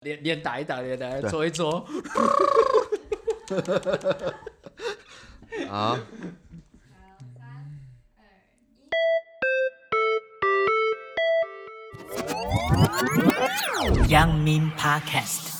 连连打一打，脸打搓一搓。啊！杨明 Podcast。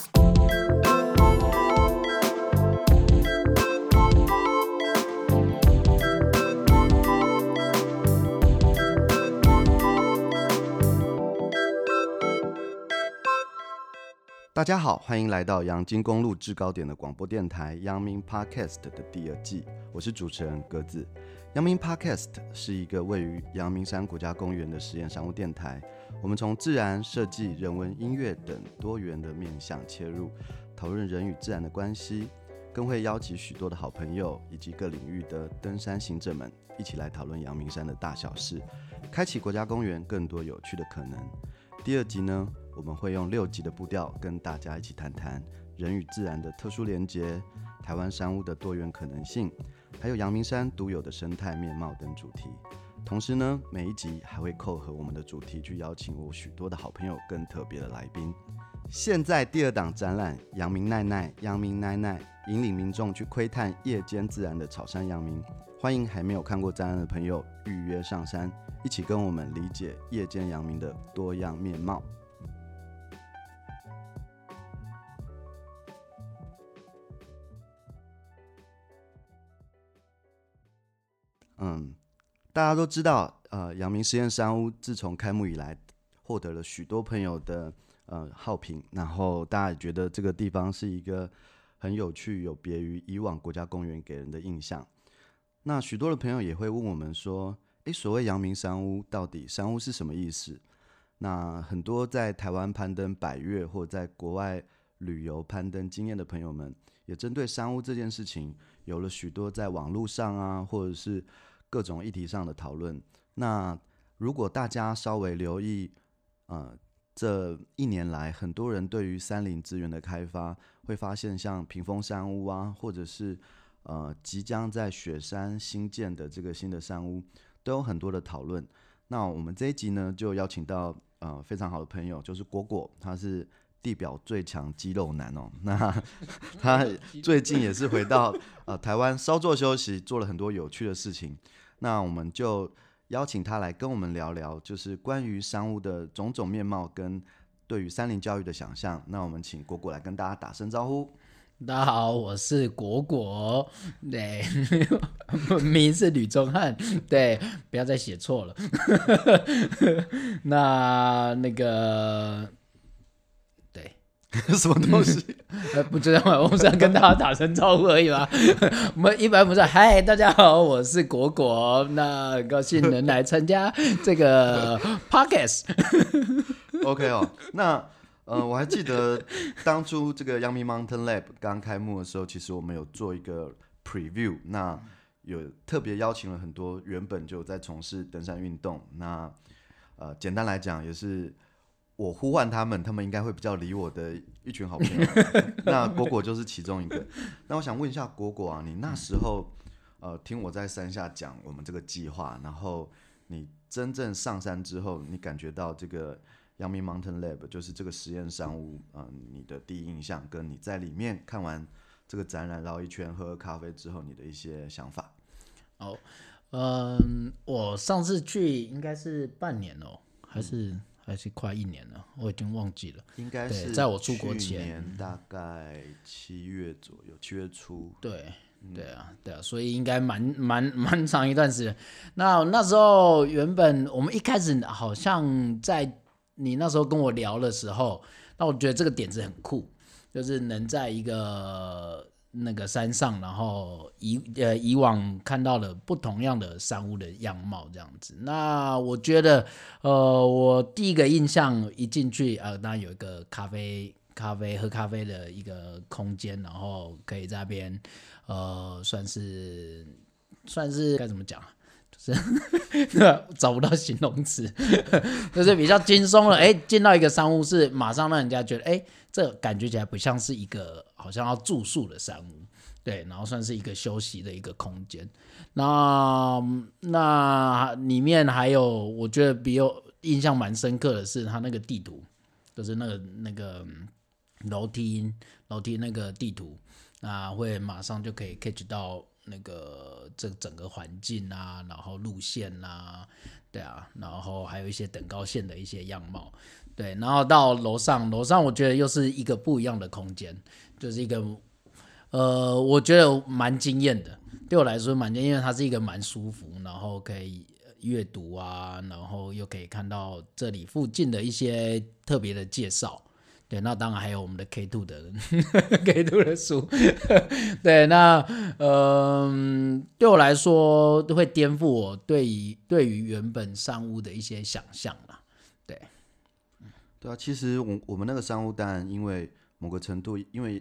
大家好，欢迎来到阳金公路制高点的广播电台阳明 Podcast 的第二季，我是主持人鸽子。阳明 Podcast 是一个位于阳明山国家公园的实验商务电台，我们从自然、设计、人文、音乐等多元的面向切入，讨论人与自然的关系，更会邀请许多的好朋友以及各领域的登山行者们一起来讨论阳明山的大小事，开启国家公园更多有趣的可能。第二集呢，我们会用六集的步调跟大家一起谈谈人与自然的特殊连结，台湾山屋的多元可能性，还有阳明山独有的生态面貌等主题。同时呢，每一集还会扣合我们的主题去邀请我许多的好朋友、更特别的来宾。现在第二档展览《阳明奈奈》，阳明奈奈引领民众去窥探夜间自然的草山阳明。欢迎还没有看过展览的朋友预约上山。一起跟我们理解夜间阳明的多样面貌。嗯，大家都知道，呃，阳明实验山屋自从开幕以来，获得了许多朋友的呃好评，然后大家也觉得这个地方是一个很有趣、有别于以往国家公园给人的印象。那许多的朋友也会问我们说，诶，所谓阳明山屋，到底山屋是什么意思？那很多在台湾攀登百岳或在国外旅游攀登经验的朋友们，也针对山屋这件事情，有了许多在网络上啊，或者是各种议题上的讨论。那如果大家稍微留意，呃，这一年来很多人对于山林资源的开发，会发现像屏风山屋啊，或者是呃即将在雪山新建的这个新的山屋。都有很多的讨论。那我们这一集呢，就邀请到呃非常好的朋友，就是果果，他是地表最强肌肉男哦。那他 最近也是回到呃台湾稍作休息，做了很多有趣的事情。那我们就邀请他来跟我们聊聊，就是关于商务的种种面貌跟对于三菱教育的想象。那我们请果果来跟大家打声招呼。大家好，我是果果，对，名是吕中汉，对，不要再写错了。那那个，什么东西？不知道，我们是要跟大家打声招呼而已嘛？我们一般不是，嗨，大家好，我是果果，那很高兴能来参加这个 podcast。OK 哦，那。呃，我还记得当初这个阳明 Mountain Lab 刚开幕的时候，其实我们有做一个 preview，那有特别邀请了很多原本就在从事登山运动，那呃，简单来讲也是我呼唤他们，他们应该会比较理我的一群好朋友。那果果就是其中一个。那我想问一下果果啊，你那时候呃听我在山下讲我们这个计划，然后你真正上山之后，你感觉到这个？阳明 Mountain Lab 就是这个实验山屋，嗯、呃，你的第一印象跟你在里面看完这个展览绕一圈喝咖啡之后，你的一些想法。哦，嗯，我上次去应该是半年哦，还是、嗯、还是快一年了，我已经忘记了。应该是在我出国前，大概七月左右，七月初。对，对啊，对啊，所以应该蛮蛮 蛮长一段时间。那那时候原本我们一开始好像在。你那时候跟我聊的时候，那我觉得这个点子很酷，就是能在一个那个山上，然后以呃以往看到了不同样的山屋的样貌这样子。那我觉得，呃，我第一个印象一进去，呃，当然有一个咖啡咖啡喝咖啡的一个空间，然后可以在那边，呃，算是算是该怎么讲？就是，找不到形容词，就是比较轻松了。哎，进到一个山屋是马上让人家觉得，哎，这感觉起来不像是一个好像要住宿的山屋，对，然后算是一个休息的一个空间。那那里面还有，我觉得比较印象蛮深刻的是它那个地图，就是那个那个楼梯楼梯那个地图，那会马上就可以 catch 到那个这整个环境啊，然后路线啊，对啊，然后还有一些等高线的一些样貌，对，然后到楼上，楼上我觉得又是一个不一样的空间，就是一个呃，我觉得蛮惊艳的，对我来说蛮惊艳，因为它是一个蛮舒服，然后可以阅读啊，然后又可以看到这里附近的一些特别的介绍。对，那当然还有我们的 K two 的 K two 的书，对，那嗯、呃，对我来说都会颠覆我对于对于原本商务的一些想象啦，对，对啊，其实我我们那个商务当然因为某个程度，因为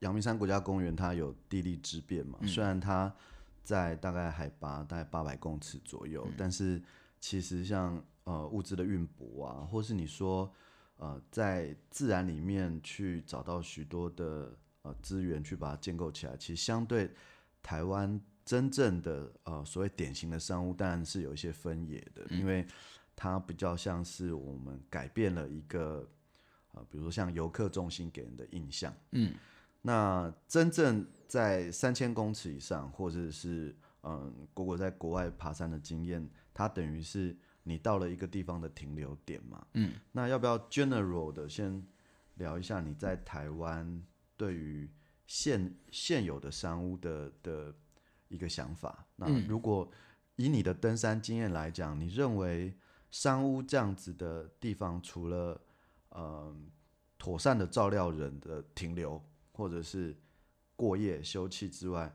阳明山国家公园它有地利之便嘛，嗯、虽然它在大概海拔大概八百公尺左右，嗯、但是其实像呃物资的运补啊，或是你说。呃，在自然里面去找到许多的呃资源，去把它建构起来，其实相对台湾真正的呃所谓典型的山屋，当然是有一些分野的，嗯、因为它比较像是我们改变了一个呃，比如说像游客中心给人的印象。嗯，那真正在三千公尺以上，或者是嗯，果果在国外爬山的经验，它等于是。你到了一个地方的停留点嘛？嗯，那要不要 general 的先聊一下你在台湾对于现现有的山屋的的一个想法？那如果以你的登山经验来讲，你认为山屋这样子的地方，除了嗯妥善的照料人的停留或者是过夜休憩之外，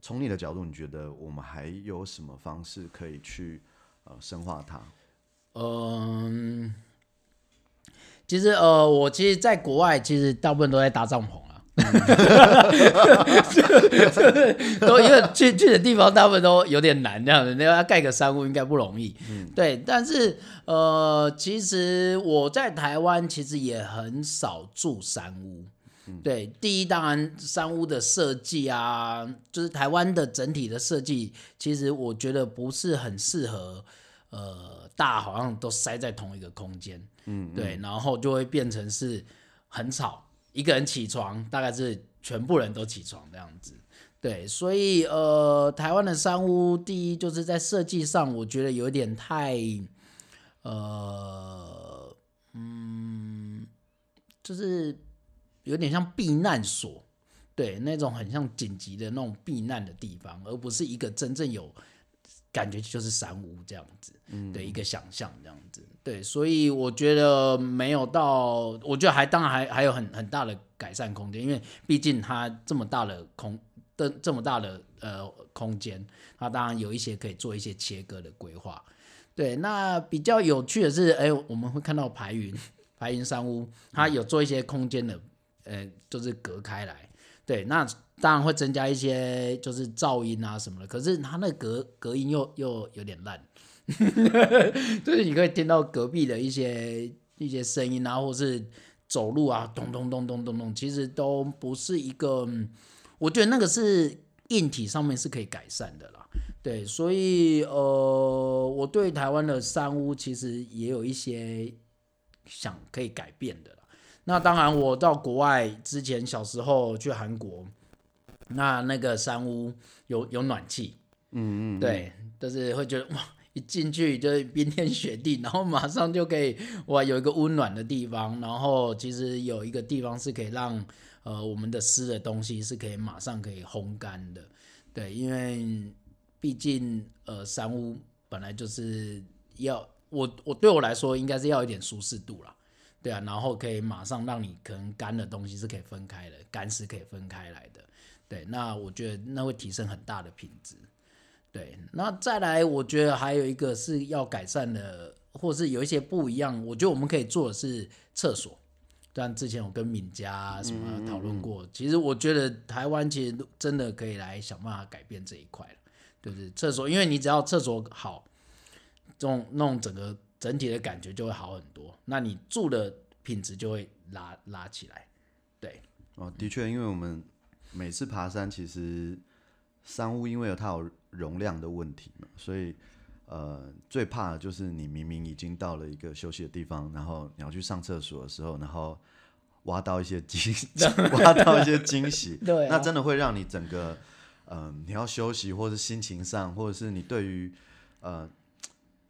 从你的角度，你觉得我们还有什么方式可以去？呃，深化它。嗯，其实呃，我其实在国外，其实大部分都在搭帐篷。都因为去去的地方，大部分都有点难，这样子，你要盖个山屋应该不容易。嗯，对。但是呃，其实我在台湾其实也很少住山屋。嗯、对，第一当然山屋的设计啊，就是台湾的整体的设计，其实我觉得不是很适合，呃，大家好像都塞在同一个空间，嗯，嗯，对，然后就会变成是很吵，一个人起床大概是全部人都起床这样子，对，所以呃，台湾的山屋第一就是在设计上，我觉得有点太，呃，嗯，就是。有点像避难所，对，那种很像紧急的那种避难的地方，而不是一个真正有感觉就是山屋这样子，的一个想象这样子，对，所以我觉得没有到，我觉得还当然还还有很很大的改善空间，因为毕竟它这么大的空的这么大的呃空间，它当然有一些可以做一些切割的规划，对，那比较有趣的是，哎，我们会看到排云排云山屋，它有做一些空间的。呃，就是隔开来，对，那当然会增加一些就是噪音啊什么的，可是它那隔隔音又又有点烂，就是你可以听到隔壁的一些一些声音啊，或是走路啊，咚咚咚咚咚咚，其实都不是一个，我觉得那个是硬体上面是可以改善的啦，对，所以呃，我对台湾的山屋其实也有一些想可以改变的啦。那当然，我到国外之前，小时候去韩国，那那个山屋有有暖气，嗯嗯，对，就是会觉得哇，一进去就是冰天雪地，然后马上就可以哇，有一个温暖的地方，然后其实有一个地方是可以让呃我们的湿的东西是可以马上可以烘干的，对，因为毕竟呃山屋本来就是要我我对我来说应该是要一点舒适度啦。对啊，然后可以马上让你可能干的东西是可以分开的，干湿可以分开来的。对，那我觉得那会提升很大的品质。对，那再来，我觉得还有一个是要改善的，或是有一些不一样。我觉得我们可以做的是厕所。但之前我跟敏佳什么讨论过，嗯嗯嗯，其实我觉得台湾其实真的可以来想办法改变这一块，对不对？厕所，因为你只要厕所好，这种弄整个。整体的感觉就会好很多，那你住的品质就会拉拉起来。对，哦，的确，因为我们每次爬山，其实山屋因为有它有容量的问题嘛，所以呃，最怕的就是你明明已经到了一个休息的地方，然后你要去上厕所的时候，然后挖到一些惊，挖到一些惊喜。对、啊，那真的会让你整个，嗯、呃，你要休息，或者是心情上，或者是你对于，呃，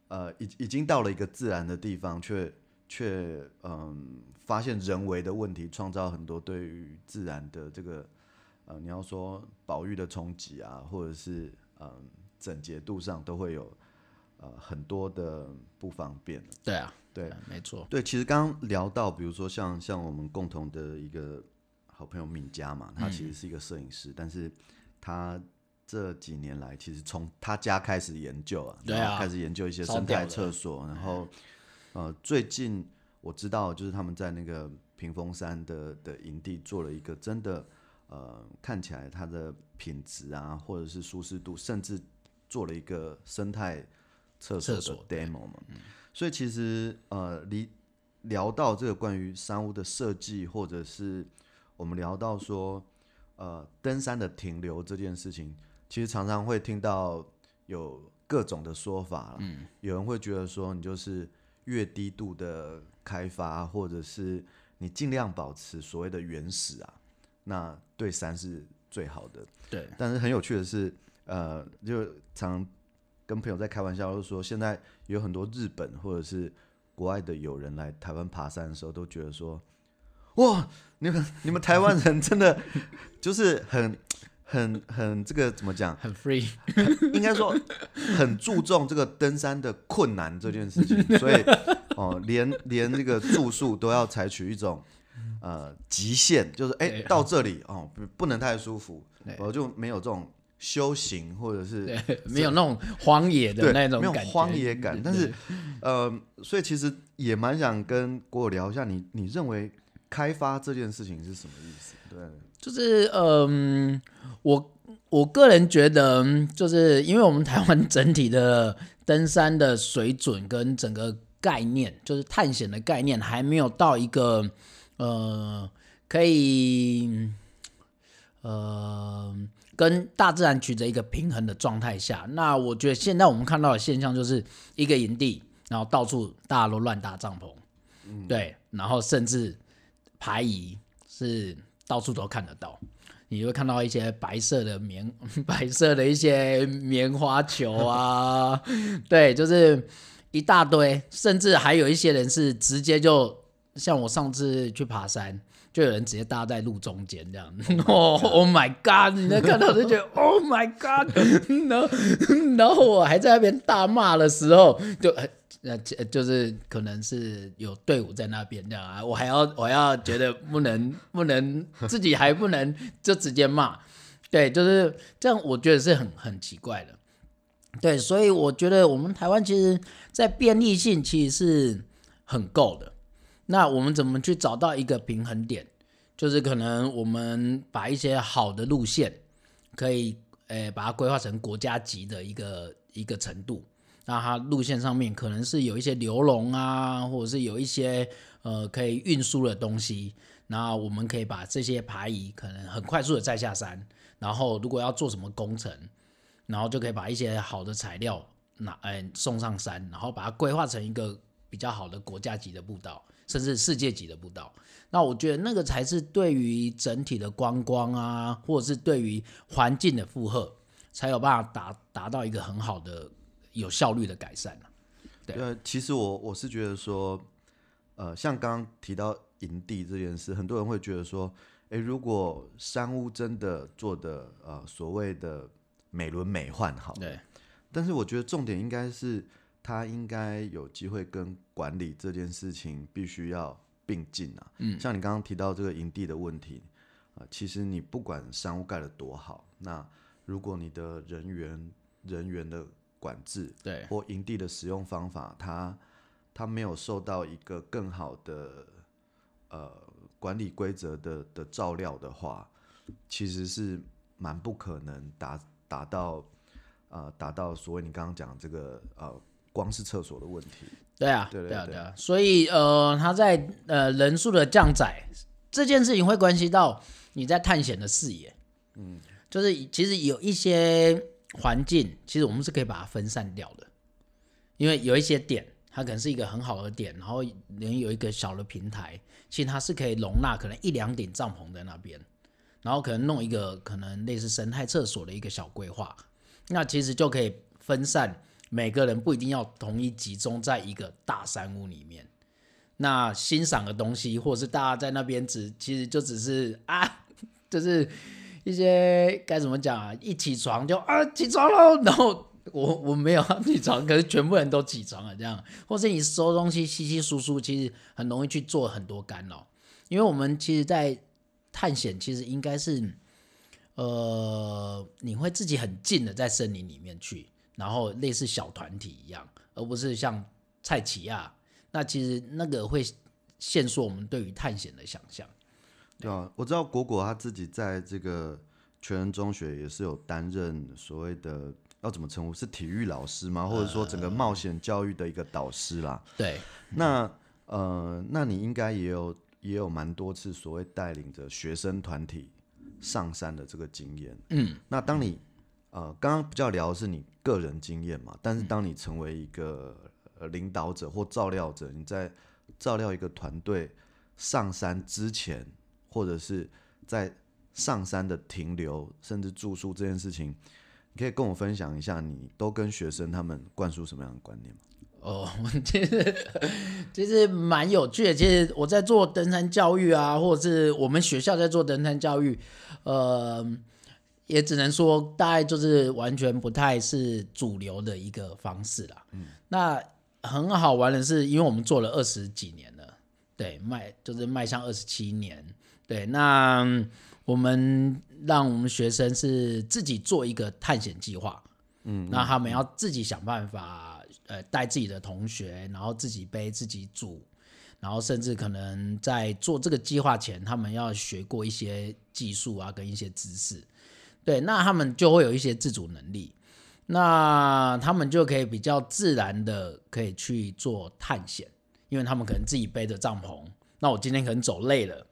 呃，已已经到了一个自然的地方，却却嗯，发现人为的问题，创造很多对于自然的这个，呃，你要说保育的冲击啊，或者是嗯、呃，整洁度上都会有。呃，很多的不方便。对啊，对，没错。对，其实刚刚聊到，比如说像像我们共同的一个好朋友敏佳嘛，他其实是一个摄影师，嗯、但是他这几年来，其实从他家开始研究啊，对啊，开始研究一些生态厕所，然后呃，最近我知道就是他们在那个屏风山的的营地做了一个真的呃，看起来它的品质啊，或者是舒适度，甚至做了一个生态。厕所的 demo 嘛，所以其实呃，离聊到这个关于山屋的设计，或者是我们聊到说呃，登山的停留这件事情，其实常常会听到有各种的说法。嗯，有人会觉得说，你就是越低度的开发，或者是你尽量保持所谓的原始啊，那对山是最好的。对，但是很有趣的是，呃，就常。跟朋友在开玩笑，就说现在有很多日本或者是国外的友人来台湾爬山的时候，都觉得说，哇，你们你们台湾人真的就是很很很这个怎么讲？很 free，应该说很注重这个登山的困难这件事情，所以哦，连连这个住宿都要采取一种呃极限，就是哎、欸、到这里哦不不能太舒服，我就没有这种。修行或者是 没有那种荒野的那种感觉，没有荒野感。但是，呃，所以其实也蛮想跟国友聊一下你，你你认为开发这件事情是什么意思？对，就是嗯、呃，我我个人觉得，就是因为我们台湾整体的登山的水准跟整个概念，就是探险的概念，还没有到一个呃可以呃。跟大自然取得一个平衡的状态下，那我觉得现在我们看到的现象就是一个营地，然后到处大家都乱搭帐篷，嗯，对，然后甚至排遗是到处都看得到，你会看到一些白色的棉，白色的一些棉花球啊，对，就是一大堆，甚至还有一些人是直接就像我上次去爬山。就有人直接搭在路中间这样，哦，Oh my God！你在看到就觉得 Oh my God！然后，然后我还在那边大骂的时候，就呃就是可能是有队伍在那边这样啊，我还要我要觉得不能不能自己还不能就直接骂，对，就是这样，我觉得是很很奇怪的，对，所以我觉得我们台湾其实在便利性其实是很够的。那我们怎么去找到一个平衡点？就是可能我们把一些好的路线，可以诶、把它规划成国家级的一个一个程度。那它路线上面可能是有一些流笼啊，或者是有一些呃可以运输的东西。那我们可以把这些排移可能很快速的再下山。然后如果要做什么工程，然后就可以把一些好的材料拿诶、送上山，然后把它规划成一个比较好的国家级的步道。甚至世界级的步道，那我觉得那个才是对于整体的观光啊，或者是对于环境的负荷，才有办法达达到一个很好的有效率的改善啊。对，呃，其实我我是觉得说，呃，像刚刚提到营地这件事，很多人会觉得说，诶，如果山屋真的做的呃所谓的美轮美奂好，对，但是我觉得重点应该是。他应该有机会跟管理这件事情必须要并进啊。嗯，像你刚刚提到这个营地的问题，啊，其实你不管商务盖得多好，那如果你的人员人员的管制，对，或营地的使用方法，它它没有受到一个更好的呃管理规则的的照料的话，其实是蛮不可能达达到呃达到所谓你刚刚讲这个呃。光是厕所的问题，对啊，对啊，对。啊，所以呃，他在呃人数的降载这件事情会关系到你在探险的视野，嗯，就是其实有一些环境，其实我们是可以把它分散掉的，因为有一些点，它可能是一个很好的点，然后能有一个小的平台，其实它是可以容纳可能一两顶帐篷在那边，然后可能弄一个可能类似生态厕所的一个小规划，那其实就可以分散每个人不一定要统一集中在一个大山屋里面。那欣赏的东西，或者是大家在那边只其实就只是啊，就是一些该怎么讲啊，一起床就啊起床喽，然后。我我没有起床，可是全部人都起床了，这样，或是你收东西、稀稀疏疏，其实很容易去做很多干扰。因为我们其实，在探险，其实应该是，呃，你会自己很近的在森林里面去，然后类似小团体一样，而不是像蔡奇亚。那其实那个会限缩我们对于探险的想象。对啊，我知道果果他自己在这个全人中学也是有担任所谓的。要怎么称呼？是体育老师吗？或者说整个冒险教育的一个导师啦？呃、对，那呃，那你应该也有也有蛮多次所谓带领着学生团体上山的这个经验。嗯，那当你呃刚刚比较聊的是你个人经验嘛，但是当你成为一个领导者或照料者，你在照料一个团队上山之前，或者是在上山的停留甚至住宿这件事情。你可以跟我分享一下，你都跟学生他们灌输什么样的观念吗？哦，其实其实蛮有趣的。其实我在做登山教育啊，或者是我们学校在做登山教育，呃，也只能说大概就是完全不太是主流的一个方式啦。嗯，那很好玩的是，因为我们做了二十几年了，对，迈就是迈向二十七年，对，那。我们让我们学生是自己做一个探险计划，嗯，那他们要自己想办法，呃，带自己的同学，然后自己背自己煮，然后甚至可能在做这个计划前，他们要学过一些技术啊，跟一些知识，对，那他们就会有一些自主能力，那他们就可以比较自然的可以去做探险，因为他们可能自己背着帐篷，那我今天可能走累了，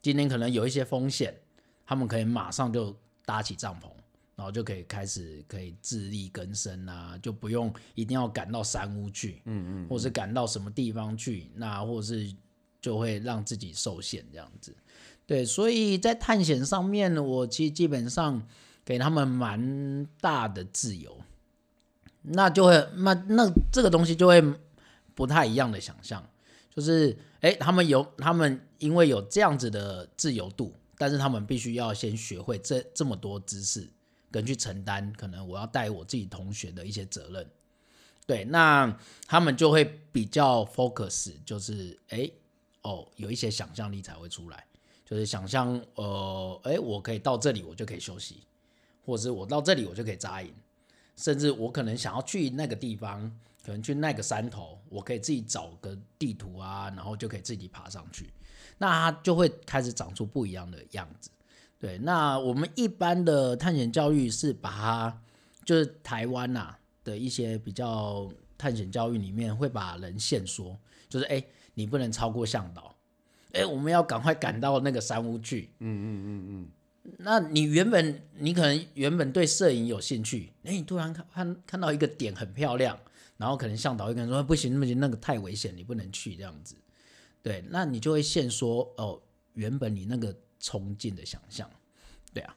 今天可能有一些风险。他们可以马上就搭起帐篷，然后就可以开始可以自力更生啊，就不用一定要赶到山屋去，嗯，嗯嗯，或是赶到什么地方去，那或是就会让自己受限这样子。对，所以在探险上面，我其实基本上给他们蛮大的自由，那就会那那这个东西就会不太一样的想象，就是哎，他们有他们因为有这样子的自由度。但是他们必须要先学会这这么多知识，跟去承担可能我要带我自己同学的一些责任。对，那他们就会比较 focus，就是哎哦，有一些想象力才会出来，就是想象呃哎，我可以到这里，我就可以休息，或者是我到这里我就可以扎营，甚至我可能想要去那个地方，可能去那个山头，我可以自己找个地图啊，然后就可以自己爬上去。那它就会开始长出不一样的样子，对。那我们一般的探险教育是把它，就是台湾呐、的一些比较探险教育里面会把人限缩，就是哎，你不能超过向导，哎，我们要赶快赶到那个山屋去。嗯嗯嗯嗯。那你原本你可能原本对摄影有兴趣，哎，你突然看看看到一个点很漂亮，然后可能向导会跟你说不行，不行，那个太危险，你不能去这样子。对，那你就会现说哦，原本你那个冲劲的想象，对啊，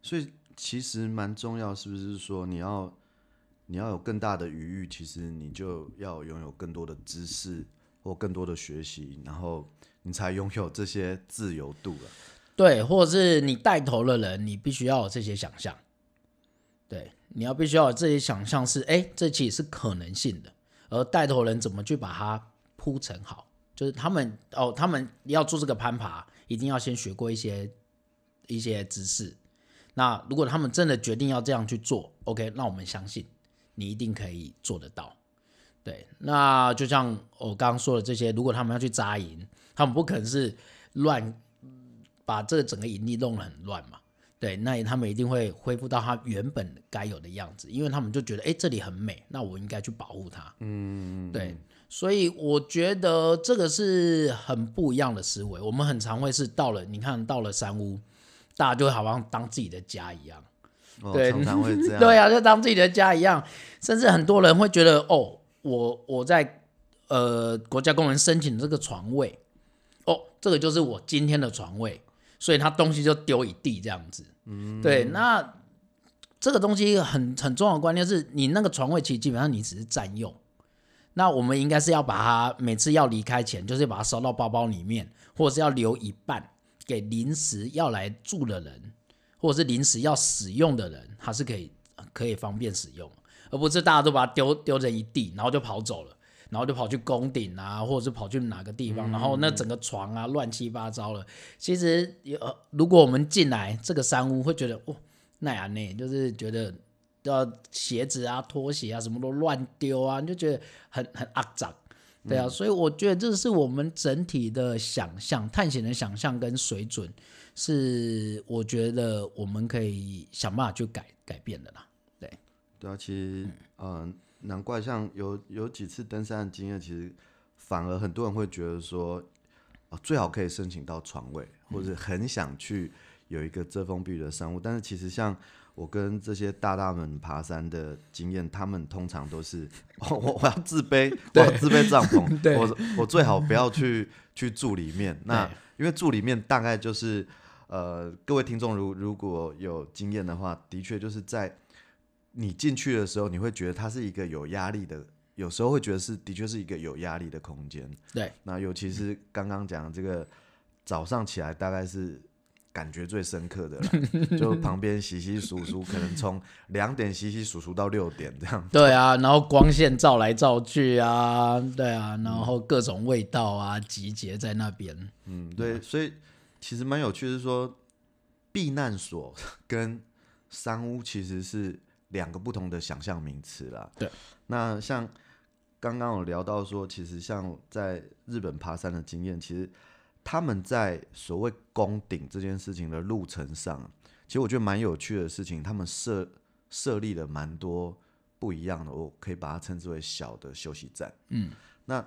所以其实蛮重要，是不是说你要你要有更大的余裕，其实你就要拥有更多的知识或更多的学习，然后你才拥有这些自由度了。对，或者是你带头的人，你必须要有这些想象，对，你要必须要有这些想象是，哎，这其实是可能性的，而带头人怎么去把它铺成好。就是他们哦，他们要做这个攀爬，一定要先学过一些一些知识。那如果他们真的决定要这样去做，OK，那我们相信你一定可以做得到。对，那就像我刚刚说的这些，如果他们要去扎营，他们不可能是乱把这个整个营地弄得很乱嘛。对，那他们一定会恢复到他原本该有的样子，因为他们就觉得，哎，这里很美，那我应该去保护它。嗯，对。所以我觉得这个是很不一样的思维。我们很常会是到了，你看到了山屋，大家就会好像当自己的家一样。哦、对，常常会这 样。对啊，就当自己的家一样。甚至很多人会觉得，哦，我我在呃国家公园申请这个床位，哦，这个就是我今天的床位，所以他东西就丢一地这样子。嗯，对，那这个东西很很重要的观念是，你那个床位其实基本上你只是占用。那我们应该是要把它每次要离开前，就是把它收到包包里面，或者是要留一半给临时要来住的人，或者是临时要使用的人，它是可以可以方便使用，而不是大家都把它丢丢成一地，然后就跑走了，然后就跑去宫顶啊，或者是跑去哪个地方，然后那整个床啊乱七八糟了。其实有，如果我们进来这个山屋，会觉得哦，那样呢，就是觉得。要鞋子啊、拖鞋啊，什么都乱丢啊，你就觉得很很肮脏，对啊，嗯、所以我觉得这是我们整体的想象、探险的想象跟水准，是我觉得我们可以想办法去改改变的啦。对，对啊，其实，嗯、呃，难怪像有有几次登山的经验，其实反而很多人会觉得说，呃、最好可以申请到床位，或者很想去有一个遮风避雨的山屋，但是其实像。我跟这些大大们爬山的经验，他们通常都是我我要自卑，我要自卑帐篷，我我最好不要去去住里面。那因为住里面大概就是呃，各位听众如如果有经验的话，的确就是在你进去的时候，你会觉得它是一个有压力的，有时候会觉得是的确是一个有压力的空间。对，那尤其是刚刚讲这个早上起来，大概是。感觉最深刻的了，就旁边洗洗数数，可能从两点洗洗数数到六点这样。对啊，然后光线照来照去啊，对啊，然后各种味道啊集结在那边。嗯，对，所以其实蛮有趣的是说，避难所跟山屋其实是两个不同的想象名词啦。对，那像刚刚有聊到说，其实像在日本爬山的经验，其实。他们在所谓攻顶这件事情的路程上，其实我觉得蛮有趣的事情。他们设设立了蛮多不一样的，我可以把它称之为小的休息站。嗯，那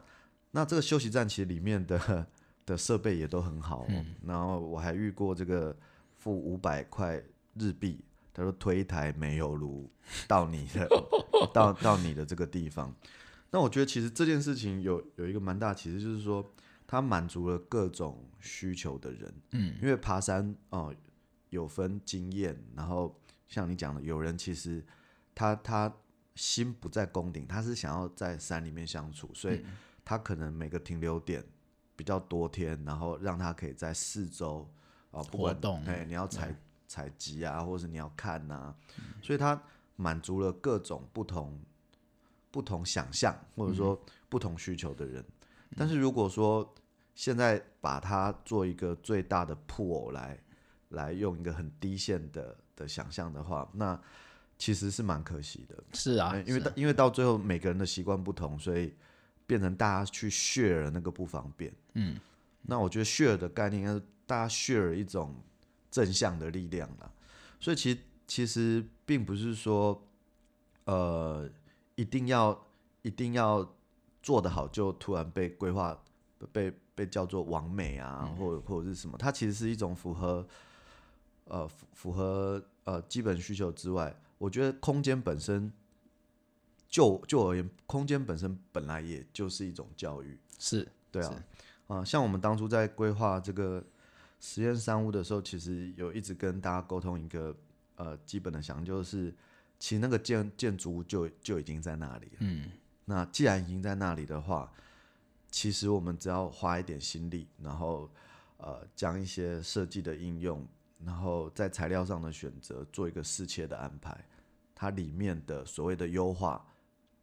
那这个休息站其实里面的 的设备也都很好哦。嗯，然后我还遇过这个付五百块日币，他说推一台煤油炉到你的 到到你的这个地方。那我觉得其实这件事情有有一个蛮大，其实就是说。它满足了各种需求的人，嗯，因为爬山哦、呃、有分经验，然后像你讲的，有人其实他他心不在宫顶，他是想要在山里面相处，所以他可能每个停留点比较多天，然后让他可以在四周啊、呃、不管活动，哎你要采采集啊，或者是你要看呐、所以它满足了各种不同不同想象或者说不同需求的人。但是如果说现在把它做一个最大的 pool 来来用一个很低线的的想象的话，那其实是蛮可惜的。是啊，因为因为到最后每个人的习惯不同，所以变成大家去 share 那个不方便。嗯，那我觉得 share 的概念应该是大家 share 一种正向的力量啦。所以其实其实并不是说呃一定要一定要做得好就突然被规划被被叫做完美啊，或者或者是什么？它其实是一种符合呃符合呃基本需求之外，我觉得空间本身就就而言，空间本身本来也就是一种教育。是，对啊，啊、呃，像我们当初在规划这个实验商务的时候，其实有一直跟大家沟通一个呃基本的想，就是其实那个建建筑物就就已经在那里了。嗯。那既然已经在那里的话，其实我们只要花一点心力，然后呃将一些设计的应用，然后在材料上的选择做一个适切的安排，它里面的所谓的优化，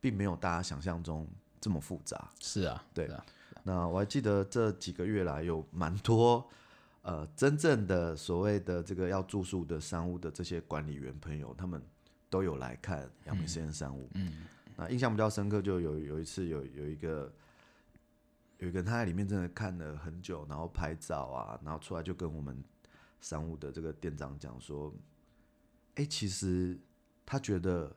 并没有大家想象中这么复杂。是啊，对。是啊，那我还记得这几个月来有蛮多呃真正的所谓的这个要住宿的商务的这些管理员朋友，他们都有来看阳明实验商务。嗯。嗯那印象比较深刻，就有有一次有有一个有一个人他在里面真的看了很久，然后拍照啊，然后出来就跟我们商务的这个店长讲说，哎、欸，其实他觉得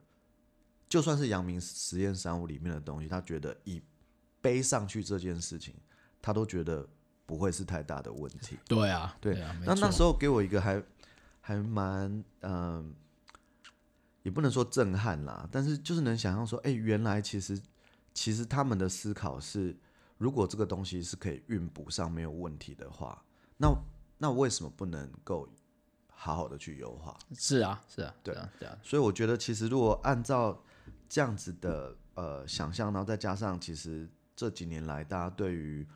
就算是阳明实验商务里面的东西，他觉得以背上去这件事情，他都觉得不会是太大的问题。对啊，对，对啊，那那时候给我一个还还蛮嗯。也不能说震撼啦，但是就是能想象说，哎、欸，原来其实其实他们的思考是如果这个东西是可以运补上没有问题的话，那那为什么不能够好好的去优化？是啊，是啊，对啊，对啊。所以我觉得，其实如果按照这样子的呃想象，然后再加上其实这几年来大家对于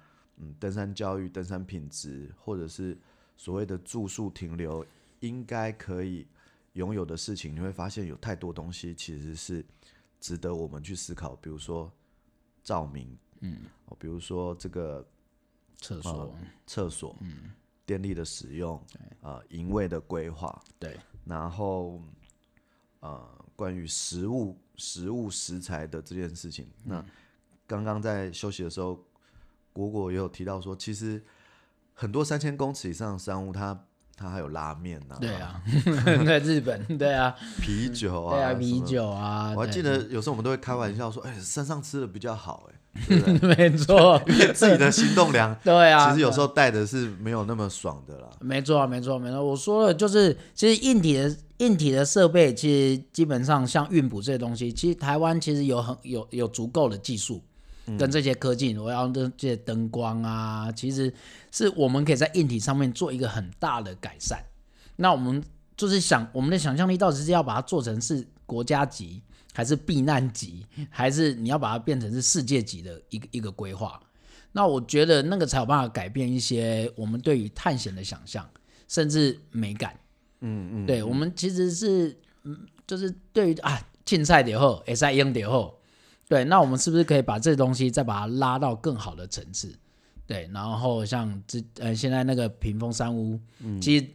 嗯登山教育、登山品质，或者是所谓的住宿停留，应该可以拥有的事情，你会发现有太多东西其实是值得我们去思考。比如说照明。嗯，哦，比如说这个厕所、厕所，嗯，电力的使用，啊，营位的规划，对，然后呃，关于食物、食物食材的这件事情，那刚刚在休息的时候，果果也有提到说，其实很多三千公尺以上的山屋，它它还有拉面呐，对啊，在日本，对啊，啤酒啊，对啊，啤酒啊，我还记得有时候我们都会开玩笑说，哎，山上吃的比较好，哎。没错，因为自己的行动粮，对啊，其实有时候带的是没有那么爽的啦。没错，没错，没错。我说的就是，其实硬体的硬体的设备，其实基本上像运补这些东西，其实台湾其实有很有有足够的技术跟这些科技，我要这些灯光啊，其实是我们可以在硬体上面做一个很大的改善。那我们就是想，我们的想象力到底是要把它做成是国家级。还是避难级，还是你要把它变成是世界级的一个一个规划？那我觉得那个才有办法改变一些我们对于探险的想象，甚至美感。嗯嗯，对，我们其实是嗯，就是对于啊，竞赛点后，S I 赢点后，对，那我们是不是可以把这东西再把它拉到更好的层次？对，然后像这呃现在那个屏风山屋，嗯、其实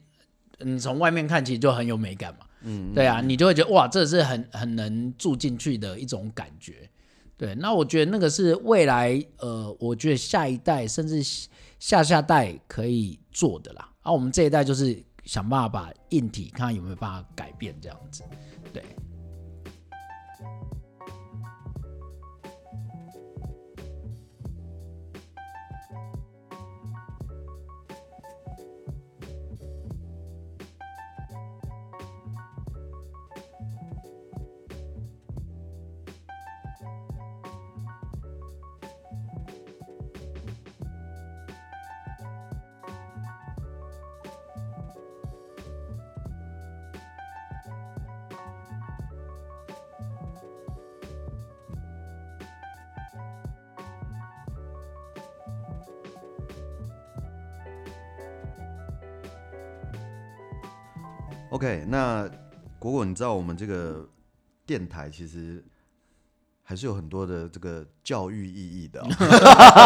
你从外面看其实就很有美感嘛。嗯，对啊，你就会觉得哇，这是很很能住进去的一种感觉。对，那我觉得那个是未来，呃，我觉得下一代甚至下下代可以做的啦。而、啊、我们这一代就是想办法把硬体看看有没有办法改变这样子。对。OK，那果果，你知道我们这个电台其实还是有很多的这个教育意义的，哦，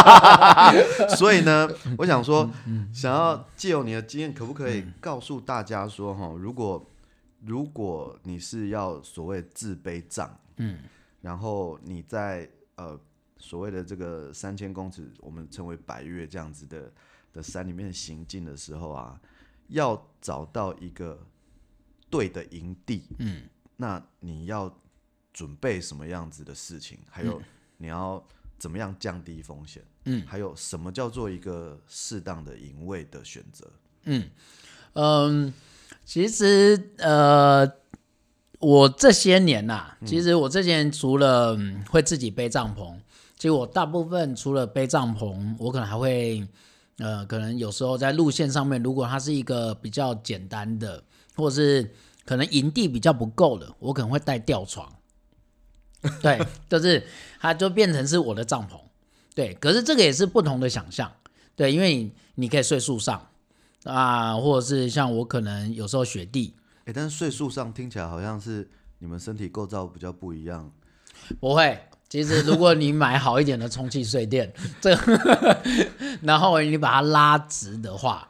所以呢，我想说，想要借由你的经验，可不可以告诉大家说，哈，如果如果你是要所谓自卑障，嗯，然后你在呃所谓的这个三千公尺，我们称为百越这样子的的山里面行进的时候啊，要找到一个。对的营地，嗯，那你要准备什么样子的事情？还有你要怎么样降低风险？嗯，还有什么叫做一个适当的营位的选择？嗯嗯，其实呃，我这些年呐、啊，其实我这些年除了会自己背帐篷，其实我大部分除了背帐篷，我可能还会呃，可能有时候在路线上面，如果它是一个比较简单的。或是可能营地比较不够的，我可能会带吊床，对，就是它就变成是我的帐篷，对。可是这个也是不同的想象，对，因为你，你可以睡树上啊，或者是像我可能有时候雪地，哎，但是睡树上听起来好像是你们身体构造比较不一样。不会，其实如果你买好一点的充气睡垫，这 然后你把它拉直的话。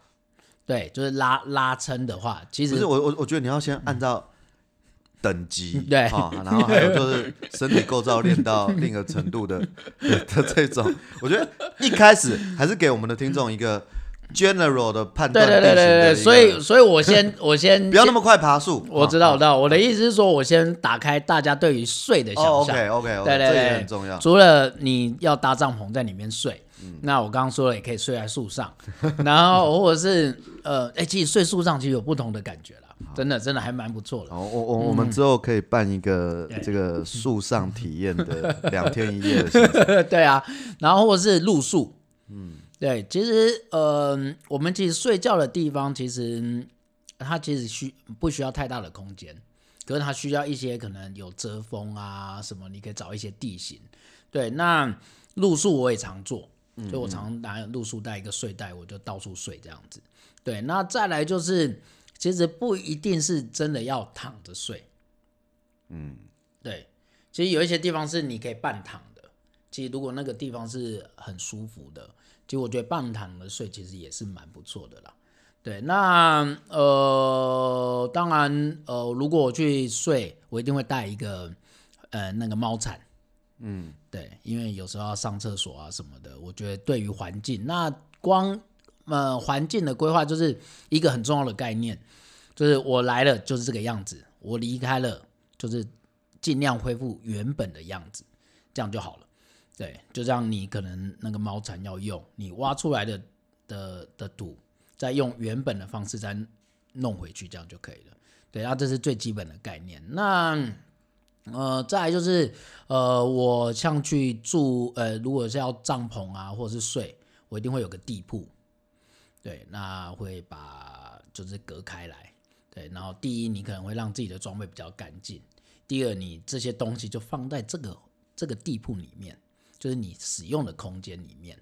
对，就是拉拉撑的话，其实不是我我我觉得你要先按照等级、嗯、对、哦，然后还有就是 身体构造练到另一个程度的 的这种，我觉得一开始还是给我们的听众一个 general 的判断。对对对对对，所以所以我先我先不要那么快爬树。我知道我知道，我的意思是说，我先打开大家对于睡的想象。哦、OK OK OK，对对对，这也很重要。除了你要搭帐篷在里面睡。那我刚刚说了，也可以睡在树上，然后或者是呃，哎、欸，其实睡树上其实有不同的感觉啦。真的真的还蛮不错的。哦，我我我们之后可以办一个这个树上体验的两天一夜的行程。对啊，然后或者是露宿。嗯，对，其实呃，我们其实睡觉的地方其实它其实需不需要太大的空间，可是它需要一些可能有遮风啊什么，你可以找一些地形。对，那露宿我也常做，所以我常拿露宿带一个睡袋，我就到处睡这样子。对，那再来就是。其实不一定是真的要躺着睡，嗯，对，其实有一些地方是你可以半躺的。其实如果那个地方是很舒服的，其实我觉得半躺着睡其实也是蛮不错的啦。对，那呃，当然呃，如果我去睡，我一定会带一个呃那个猫铲，嗯，对，因为有时候要上厕所啊什么的，我觉得对于环境，那光。呃，环境的规划就是一个很重要的概念，就是我来了就是这个样子，我离开了就是尽量恢复原本的样子，这样就好了。对，就像你可能那个猫铲要用，你挖出来的的的土，再用原本的方式再弄回去，这样就可以了。对，那这是最基本的概念。那呃，再来就是呃，我像去住呃，如果是要帐篷啊，或者是睡，我一定会有个地铺。对，那会把就是隔开来，对，然后第一，你可能会让自己的装备比较干净；第二，你这些东西就放在这个这个地铺里面，就是你使用的空间里面。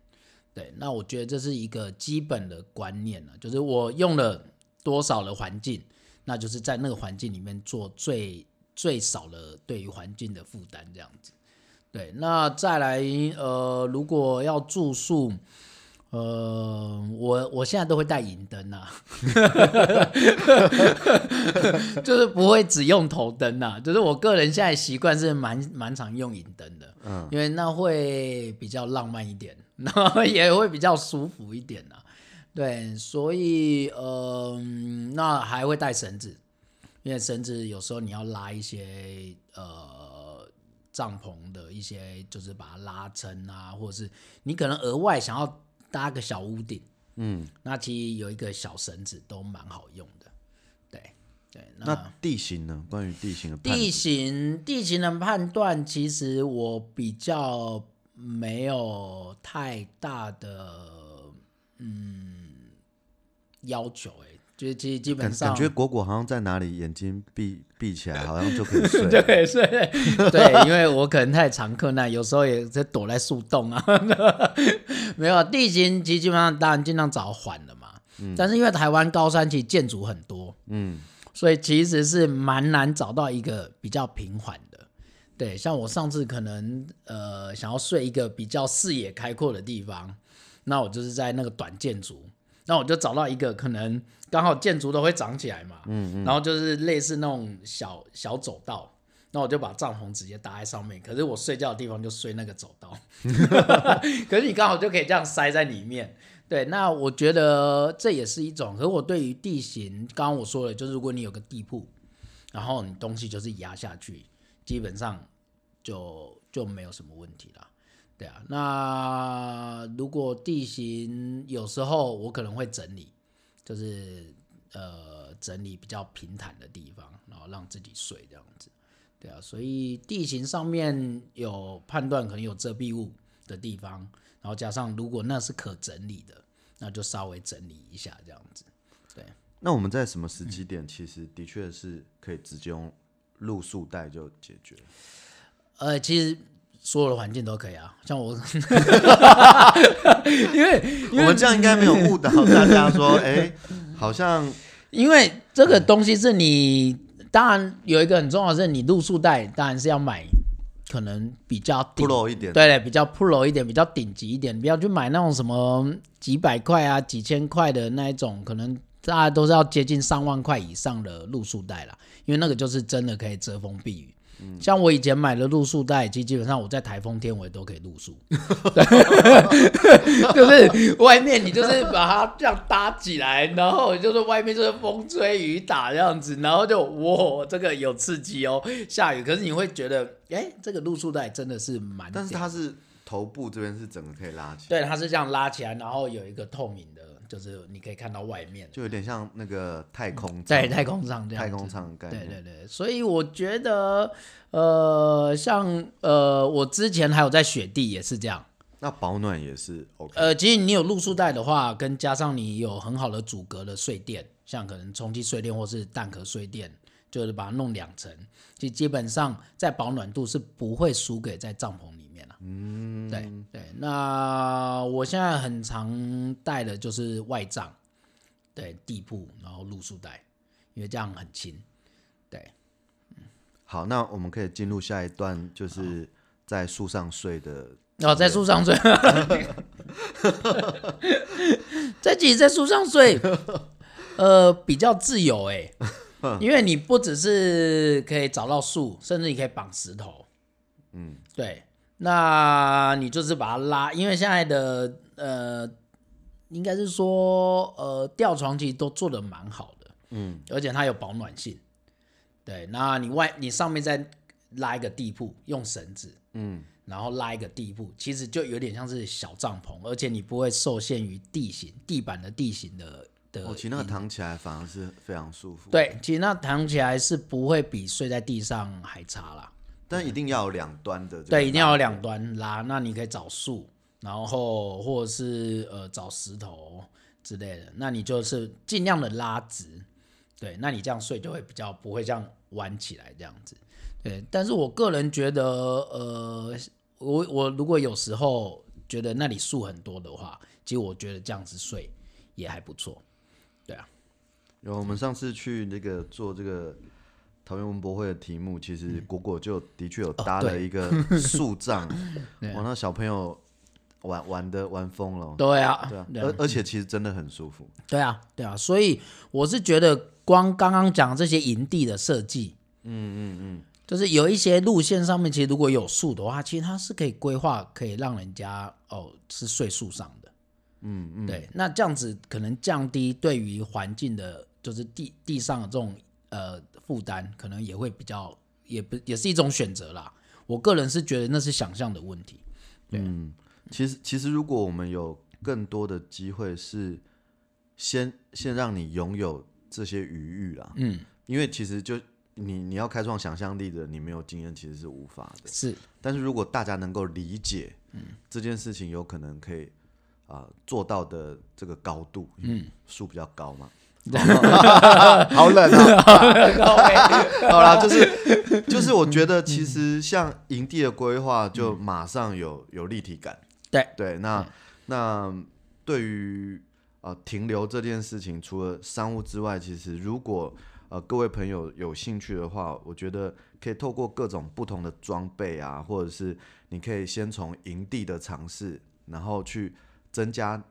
对，那我觉得这是一个基本的观念了，就是我用了多少的环境，那就是在那个环境里面做最最少的对于环境的负担，这样子。对，那再来，呃，如果要住宿。呃，我我现在都会带影灯呐，就是不会只用头灯呐，就是我个人现在习惯是蛮蛮常用影灯的，嗯，因为那会比较浪漫一点，然后也会比较舒服一点呐，对，所以呃，那还会带绳子，因为绳子有时候你要拉一些呃帐篷的一些，就是把它拉撑啊，或者是你可能额外想要。搭个小屋顶，嗯，那其实有一个小绳子都蛮好用的，对对。那，那地形呢？关于地形的地形地形的判断，其实我比较没有太大的嗯要求，哎。就基基本上感觉果果好像在哪里，眼睛闭闭起来，好像就可以 睡，就可以睡。对，因为我可能太常客，那有时候也在躲在树洞啊。没有地形，其实基本上当然尽量找缓的嘛。嗯。但是因为台湾高山其实建筑很多，嗯，所以其实是蛮难找到一个比较平缓的。对，像我上次可能呃想要睡一个比较视野开阔的地方，那我就是在那个短建筑。那我就找到一个可能刚好建筑都会长起来嘛，嗯嗯，然后就是类似那种小小走道，那我就把帐篷直接搭在上面，可是我睡觉的地方就睡那个走道 可是你刚好就可以这样塞在里面，对，那我觉得这也是一种，可是我对于地形，刚刚我说了，就是如果你有个地铺，然后你东西就是压下去，基本上就就没有什么问题了。对啊，那如果地形有时候我可能会整理，就是呃整理比较平坦的地方，然后让自己睡这样子。对啊，所以地形上面有判断可能有遮蔽物的地方，然后加上如果那是可整理的，那就稍微整理一下这样子。对，那我们在什么时机点其实的确是可以直接用露宿带就解决？呃，其实。所有的环境都可以啊，像我，因为我们这样应该没有误导大家说，哎、欸，好像因为这个东西是你，当然有一个很重要的是，你露宿带当然是要买，可能比较 pro 一点，对对，比较 pro 一点，比较顶级一点，不要去买那种什么几百块啊、几千块的那一种，可能大家都是要接近上万块以上的露宿带啦，因为那个就是真的可以遮风避雨。像我以前买的露宿带，其实基本上我在台风天我也都可以露宿，就是外面你就是把它这样搭起来，然后就是外面就是风吹雨打这样子，然后就哇，这个有刺激哦，下雨，可是你会觉得，哎、欸，这个露宿带真的是蛮，但是它是头部这边是整个可以拉起来，对，它是这样拉起来，然后有一个透明的就是你可以看到外面，就有点像那个太空在太空上这样。太空舱概念。对对对，所以我觉得，呃，像呃，我之前还有在雪地也是这样。那保暖也是 OK。呃，其实你有露宿带的话，跟加上你有很好的阻隔的睡垫，像可能充气睡垫或是蛋壳睡垫，就是把它弄两层，其实基本上在保暖度是不会输给在帐篷。嗯，对对。那我现在很常带的就是外帐，对，地铺，然后露宿带，因为这样很轻。对，嗯。好，那我们可以进入下一段，就是在树上睡的。哦，在树上睡，在自己在树上睡，呃，比较自由哎，因为你不只是可以找到树，甚至你可以绑石头，嗯，对，那你就是把它拉，因为现在的呃，应该是说呃，吊床其实都做的蛮好的，嗯，而且它有保暖性，对，那你外你上面再拉一个地铺，用绳子，嗯。然后拉一个地铺，其实就有点像是小帐篷，而且你不会受限于地形、地板的地形的的。哦，其实那个躺起来反而是非常舒服。对，其实那躺起来是不会比睡在地上还差啦。但一定要有两端的。对，一定要有两端拉。那你可以找树，然后或者是呃找石头之类的。那你就是尽量的拉直。对，那你这样睡就会比较不会这样弯起来这样子。对，但是我个人觉得呃。我我如果有时候觉得那里树很多的话，其实我觉得这样子睡也还不错，对啊。有我们上次去那个做这个桃园文博会的题目，其实果果就的确有搭了一个 树帐，哇、哦，那小朋友玩玩的玩疯了。对啊，对啊，而而且其实真的很舒服。对啊，对啊，所以我是觉得光刚刚讲这些营地的设计，嗯嗯嗯。就是有一些路线上面，其实如果有树的话，其实它是可以规划，可以让人家哦是睡树上的，嗯嗯，对，那这样子可能降低对于环境的，就是地地上的这种呃负担，可能也会比较，也不也是一种选择啦。我个人是觉得那是想象的问题。嗯，其实其实如果我们有更多的机会，是先先让你拥有这些余裕啦，嗯，因为其实就。你你要开创想象力的，你没有经验其实是无法的。是，但是如果大家能够理解，嗯，这件事情有可能可以啊、呃、做到的这个高度，嗯，树比较高嘛，好冷啊，好啦，就是就是我觉得其实像营地的规划，就马上有有立体感。对。对，那那对于啊、呃、停留这件事情，除了商务之外，其实如果呃，各位朋友有兴趣的话，我觉得可以透过各种不同的装备啊，或者是你可以先从营地的尝试，然后去增加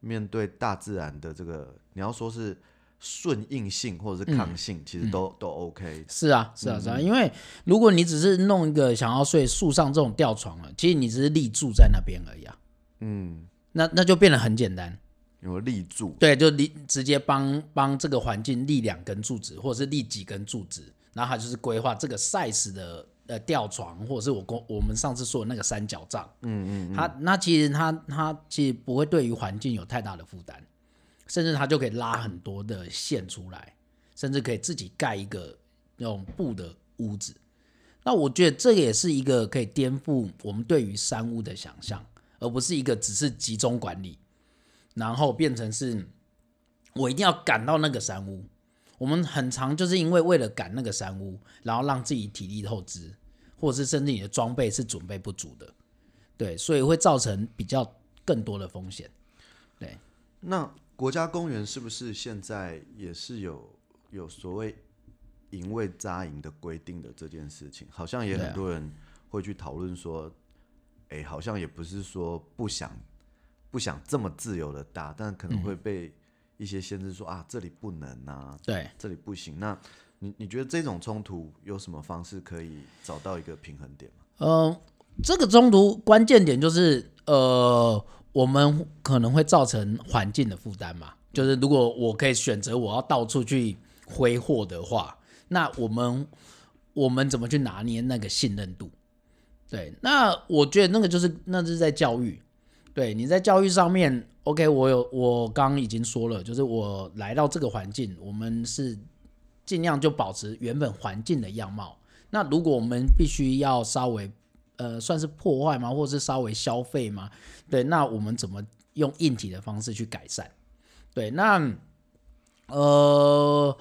面对大自然的这个，你要说是顺应性或者是抗性，嗯、其实都、嗯、都 OK。是啊，是啊，是啊，因为如果你只是弄一个想要睡树上这种吊床了，其实你只是立柱在那边而已啊。嗯，那那就变得很简单。有立柱，对，就立直接帮帮这个环境立两根柱子，或者是立几根柱子，然后它就是规划这个 size 的呃吊床，或者是我公我们上次说的那个三角帐，嗯，嗯嗯，它那其实它它其实不会对于环境有太大的负担，甚至它就可以拉很多的线出来，甚至可以自己盖一个那种布的屋子。那我觉得这也是一个可以颠覆我们对于山屋的想象，而不是一个只是集中管理。然后变成是，我一定要赶到那个山屋。我们很常就是因为为了赶那个山屋，然后让自己体力透支，或者是甚至你的装备是准备不足的，对，所以会造成比较更多的风险。对，那国家公园是不是现在也是有有所谓营位扎营的规定的这件事情？好像也很多人会去讨论说，哎，好像也不是说不想。不想这么自由的搭，但可能会被一些限制说，啊，这里不能啊，对，这里不行。那你你觉得这种冲突有什么方式可以找到一个平衡点吗？嗯、呃，这个冲突关键点就是，呃，我们可能会造成环境的负担嘛。就是如果我可以选择我要到处去挥霍的话，那我们我们怎么去拿捏那个信任度？对，那我觉得那个就是那就是在教育。对，你在教育上面，OK，我有我刚刚已经说了，就是我来到这个环境，我们是尽量就保持原本环境的样貌。那如果我们必须要稍微呃算是破坏吗，或者是稍微消费吗？对，那我们怎么用硬体的方式去改善？对，那呃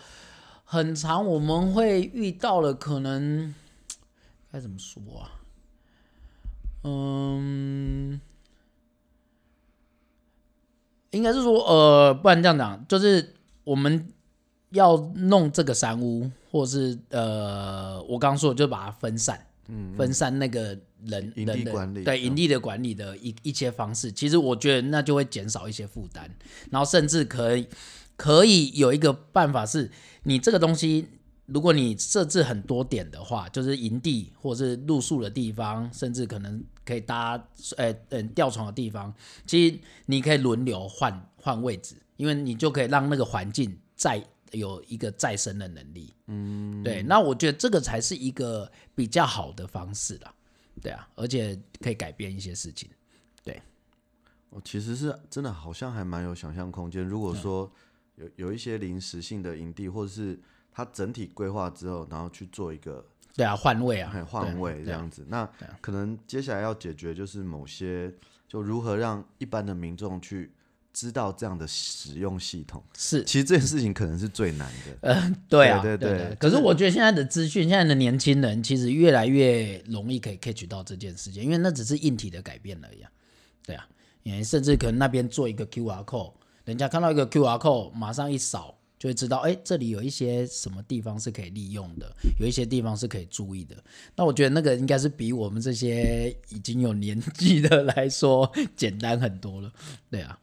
很长我们会遇到了，可能该怎么说啊？嗯。应该是说，呃，不然这样讲，就是我们要弄这个山屋，或是呃，我刚刚说的，就把它分散，嗯，分散那个人营地管理，对营地的管理的一一些方式，其实我觉得那就会减少一些负担，然后甚至可以可以有一个办法是，你这个东西。如果你设置很多点的话，就是营地或者是露宿的地方，甚至可能可以搭呃嗯吊床的地方，其实你可以轮流换换位置，因为你就可以让那个环境再有一个再生的能力。嗯，对，那我觉得这个才是一个比较好的方式啦。对啊，而且可以改变一些事情。对，我其实是真的好像还蛮有想象空间。如果说有有一些临时性的营地，或者是它整体规划之后，然后去做一个对啊换位啊，换位这样子。那可能接下来要解决就是某些，就如何让一般的民众去知道这样的使用系统。是，其实这件事情可能是最难的。嗯，对啊，对对对。可是我觉得现在的资讯，现在的年轻人其实越来越容易可以 catch 到这件事情，因为那只是硬体的改变而已。对啊，因为甚至可能那边做一个 QR code，人家看到一个 QR code，马上一扫。就会知道，哎，这里有一些什么地方是可以利用的，有一些地方是可以注意的。那我觉得那个应该是比我们这些已经有年纪的来说 简单很多了。对啊，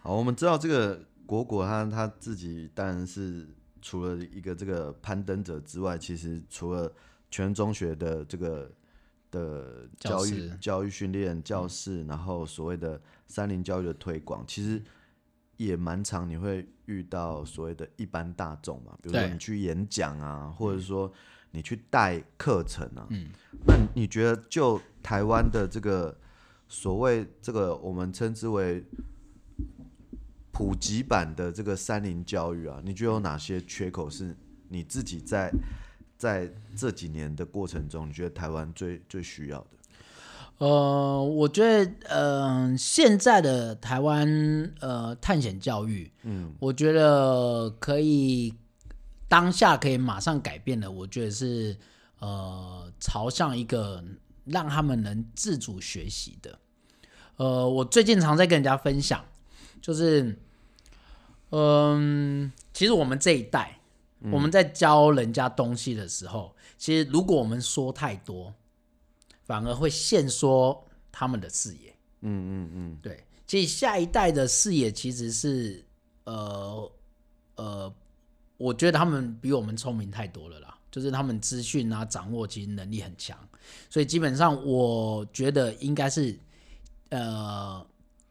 好，我们知道这个果果他他自己当然是除了一个这个攀登者之外，其实除了全中学的这个的教育教育训练教室，然后所谓的三林教育的推广，其实。也蛮常，你会遇到所谓的一般大众嘛，比如说你去演讲啊，或者说你去带课程啊。嗯，那你觉得就台湾的这个所谓这个我们称之为普及版的这个三林教育啊，你觉得有哪些缺口是你自己在在这几年的过程中，你觉得台湾最最需要的？呃，我觉得，嗯、呃，现在的台湾呃探险教育，嗯，我觉得可以当下可以马上改变的，我觉得是呃朝向一个让他们能自主学习的。呃，我最近常在跟人家分享，就是，嗯、呃，其实我们这一代，嗯、我们在教人家东西的时候，其实如果我们说太多。反而会限缩他们的视野。嗯嗯嗯，对，其实下一代的视野其实是，呃呃，我觉得他们比我们聪明太多了啦。就是他们资讯啊掌握其实能力很强，所以基本上我觉得应该是，呃，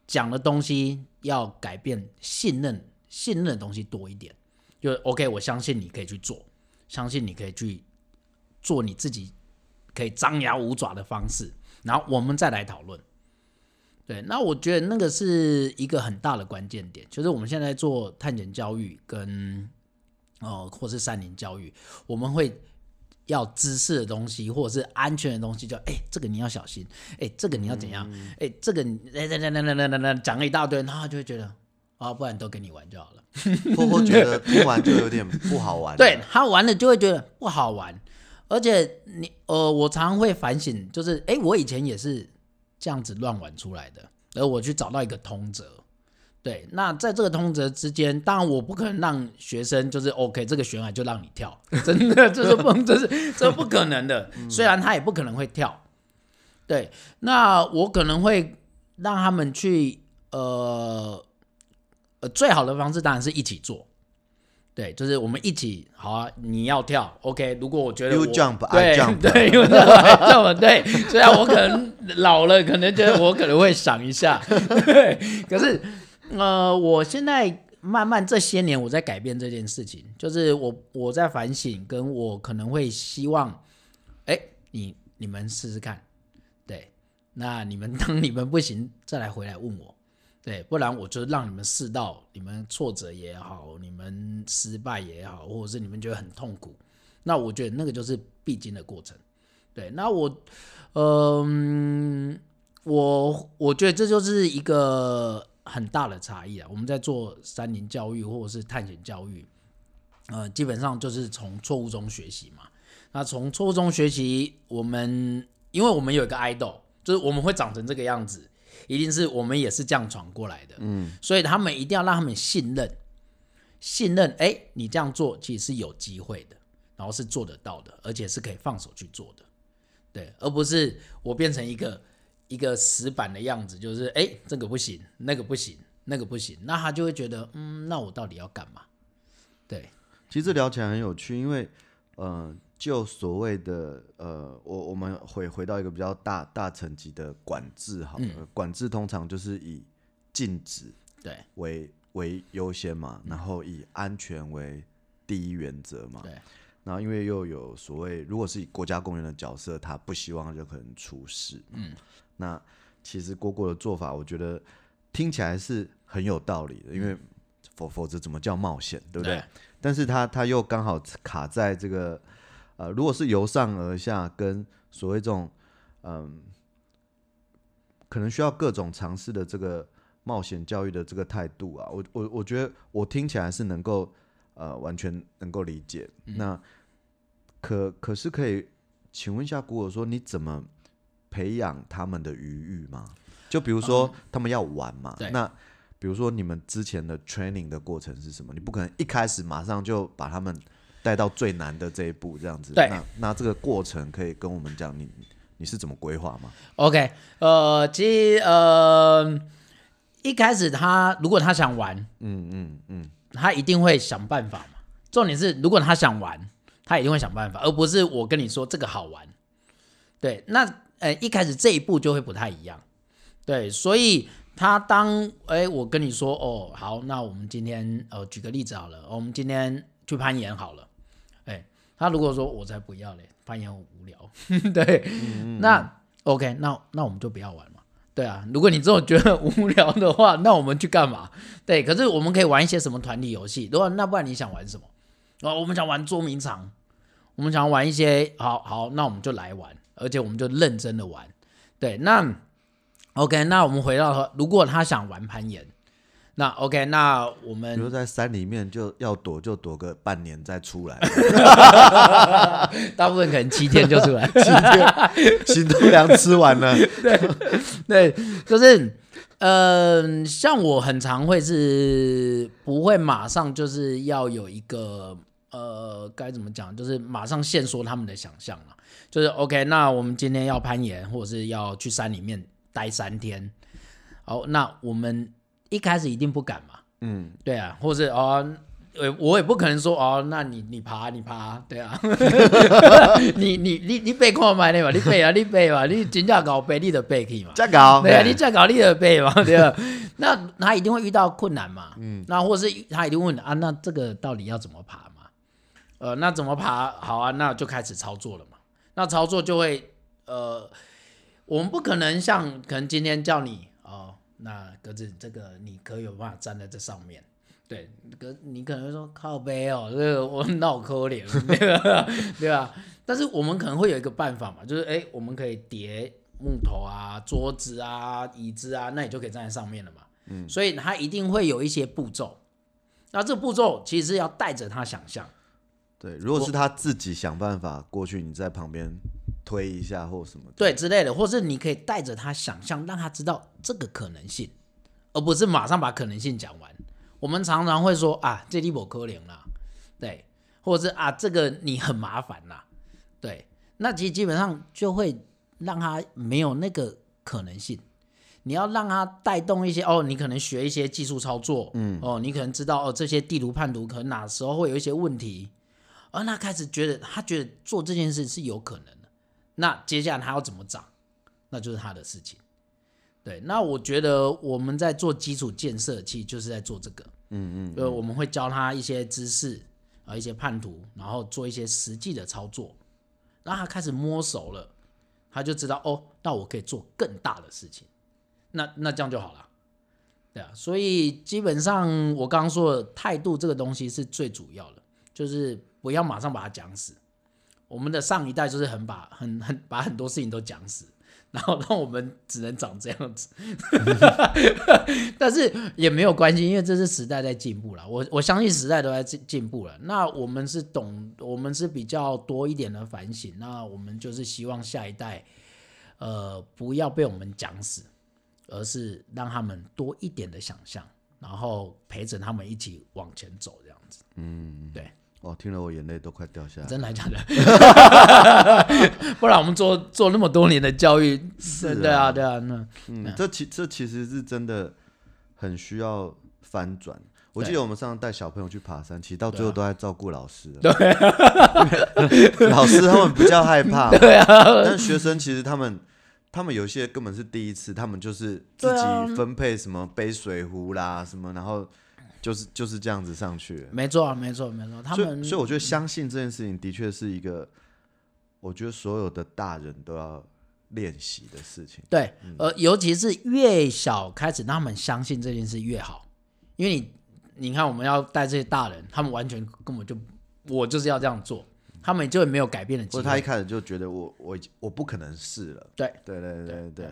讲的东西要改变，信任信任的东西多一点。就 OK，我相信你可以去做，相信你可以去做你自己。可以张牙舞爪的方式，然后我们再来讨论。对，那我觉得那个是一个很大的关键点，就是我们现在做探险教育跟哦、呃，或是山林教育，我们会要知识的东西，或者是安全的东西，就哎，这个你要小心，哎，这个你要怎样，哎、嗯，这个讲了一大堆，然后他就会觉得啊、哦，不然都跟你玩就好了。或或觉得 不玩就有点不好玩，对他玩了就会觉得不好玩。而且你呃，我常常会反省，就是哎，我以前也是这样子乱玩出来的，而我去找到一个通则，对，那在这个通则之间，当然我不可能让学生就是 OK，这个悬崖就让你跳，真的这是不，这是这不可能的，虽然他也不可能会跳，对，那我可能会让他们去呃呃，最好的方式当然是一起做。对，就是我们一起好啊！你要跳，OK。如果我觉得我 you jump, 对 I jump. 对，you jump, I jump, 对。虽然我可能老了，可能觉得我可能会想一下，对。可是，呃，我现在慢慢这些年我在改变这件事情，就是我我在反省，跟我可能会希望，哎，你你们试试看，对。那你们 当你们不行，再来回来问我。对，不然我就让你们试到，你们挫折也好，你们失败也好，或者是你们觉得很痛苦，那我觉得那个就是必经的过程。对，那我，嗯、呃，我我觉得这就是一个很大的差异啊。我们在做山林教育或者是探险教育，呃，基本上就是从错误中学习嘛。那从错误中学习，我们因为我们有一个 idol，就是我们会长成这个样子。一定是我们也是这样闯过来的，嗯，所以他们一定要让他们信任，信任，哎、欸，你这样做其实是有机会的，然后是做得到的，而且是可以放手去做的，对，而不是我变成一个一个死板的样子，就是哎、欸，这个不行，那个不行，那个不行，那他就会觉得，嗯，那我到底要干嘛？对，其实聊起来很有趣，因为，呃。就所谓的呃，我我们回回到一个比较大大层级的管制，好了，嗯、管制通常就是以禁止对。为为优先嘛，然后以安全为第一原则嘛，对，然后因为又有所谓，如果是以国家公园的角色，他不希望任何人出事，嗯，那其实郭郭的做法，我觉得听起来是很有道理的，因为否否则怎么叫冒险，对不对？对，但是他他又刚好卡在这个。呃，如果是由上而下，跟所谓这种，嗯，可能需要各种尝试的这个冒险教育的这个态度啊，我我我觉得我听起来是能够呃完全能够理解。嗯、那可可是可以请问一下，古尔说你怎么培养他们的余裕吗？就比如说他们要玩嘛，嗯、那比如说你们之前的 training 的过程是什么？你不可能一开始马上就把他们。带到最难的这一步，这样子。对，那那这个过程可以跟我们讲，你你是怎么规划吗？OK，呃，其实呃，一开始他如果他想玩，嗯嗯嗯，他一定会想办法嘛。重点是，如果他想玩，他一定会想办法，而不是我跟你说这个好玩。对，那呃一开始这一步就会不太一样。对，所以他当哎我跟你说哦好，那我们今天呃举个例子好了，我们今天去攀岩好了。他如果说我才不要嘞，攀岩很无聊，对，嗯、那 OK，那那我们就不要玩嘛，对啊。如果你这种觉得无聊的话，那我们去干嘛？对，可是我们可以玩一些什么团体游戏？如果那不然你想玩什么？哦，我们想玩捉迷藏，我们想玩一些，好好，那我们就来玩，而且我们就认真的玩。对，那 OK，那我们回到，如果他想玩攀岩。那 OK，那我们比如在山里面就要躲，就躲个半年再出来。大部分可能七天就出来，七天，行头粮吃完了。对对，就是，嗯、呃，像我很常会是不会马上就是要有一个呃该怎么讲，就是马上限缩他们的想象了。就是 OK，那我们今天要攀岩，或者是要去山里面待三天。好，那我们。一开始一定不敢嘛，嗯，对啊，或是哦，我也不可能说哦，那你你爬你爬，对啊，你你你你背看买的嘛，你背啊你背嘛，你真正搞背你的背去嘛，再搞，对啊，你再搞你的背嘛，对啊，那他一定会遇到困难嘛，嗯，那或是他一定问啊，那这个到底要怎么爬嘛？呃，那怎么爬？好啊，那就开始操作了嘛，那操作就会呃，我们不可能像可能今天叫你哦。那格子，这个你可以有办法站在这上面，对，格，你可能会说靠背哦，这个我脑壳脸，对吧？对吧？但是我们可能会有一个办法嘛，就是哎，我们可以叠木头啊、桌子啊、椅子啊，那你就可以站在上面了嘛。嗯，所以它一定会有一些步骤，那这个步骤其实是要带着他想象。对，如果是他自己想办法过去，你在旁边。推一下或什么对之类的，或是你可以带着他想象，让他知道这个可能性，而不是马上把可能性讲完。我们常常会说啊，这里不可怜啦，对，或者是啊，这个你很麻烦啦，对，那其实基本上就会让他没有那个可能性。你要让他带动一些哦，你可能学一些技术操作，嗯，哦，你可能知道哦，这些地图判读可能哪时候会有一些问题，而他开始觉得他觉得做这件事是有可能。那接下来他要怎么长，那就是他的事情。对，那我觉得我们在做基础建设，其实就是在做这个。嗯嗯，呃，我们会教他一些知识啊，一些判图，然后做一些实际的操作，让他开始摸熟了，他就知道哦，那我可以做更大的事情。那那这样就好了。对啊，所以基本上我刚刚说的态度这个东西是最主要的，就是不要马上把它讲死。我们的上一代就是很把很很把很多事情都讲死。然后让我们只能长这样子，但是也没有关系，因为这是时代在进步了。我我相信时代都在进进步了。那我们是懂，我们是比较多一点的反省。那我们就是希望下一代，呃，不要被我们讲死，而是让他们多一点的想象，然后陪着他们一起往前走，这样子。嗯，对。哦，听了我眼泪都快掉下来。真的假的？不然我们做做那么多年的教育，是啊对啊，对啊，那嗯，这其这其实是真的很需要翻转。我记得我们上次带小朋友去爬山，其实到最后都在照顾老师。对，老师他们比较害怕。对啊，但学生其实他们他们有些根本是第一次，他们就是自己分配什么背水壶啦什么，然后。就是就是这样子上去，没错，没错，没错。他们所以，所以我觉得相信这件事情的确是一个，我觉得所有的大人都要练习的事情。对，呃，尤其是越小开始，他们相信这件事越好，因为你你看，我们要带这些大人，他们完全根本就我就是要这样做，他们就没有改变的机会。他一开始就觉得我我我不可能试了。对，对，对，对，对，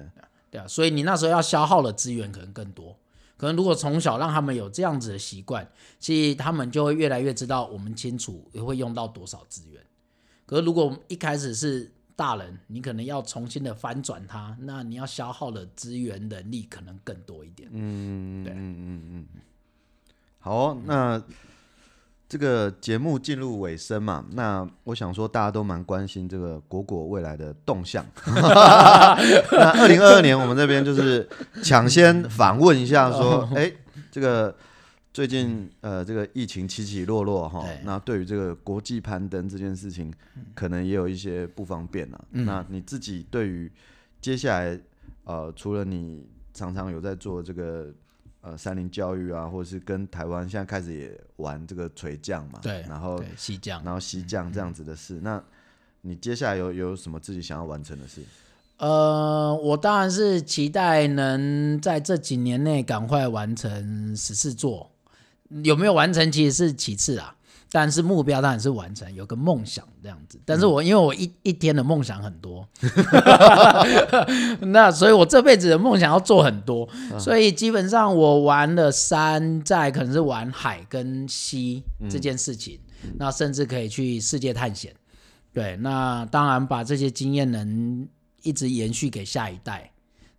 对啊，所以你那时候要消耗的资源可能更多。可能如果从小让他们有这样子的习惯，其实他们就会越来越知道我们清楚也会用到多少资源。可是如果一开始是大人，你可能要重新的翻转它，那你要消耗的资源能力可能更多一点。嗯，对，嗯嗯嗯。好哦，那。这个节目进入尾声嘛，那我想说大家都蛮关心这个果果未来的动向。那二零二二年我们这边就是抢先访问一下，说，哎，这个最近呃这个疫情起起落落哈，那对于这个国际攀登这件事情，可能也有一些不方便啊。那你自己对于接下来呃，除了你常常有在做这个。呃，三林教育啊，或者是跟台湾现在开始也玩这个垂降嘛，对，然后西降，然后西降这样子的事。嗯、那你接下来有有什么自己想要完成的事？呃，我当然是期待能在这几年内赶快完成十四座，有没有完成其实是其次啊。但是目标当然是完成，有个梦想这样子。但是我因为我一一天的梦想很多，那所以我这辈子的梦想要做很多，所以基本上我玩了山，寨可能是玩海跟溪这件事情，那甚至可以去世界探险。对，那当然把这些经验能一直延续给下一代，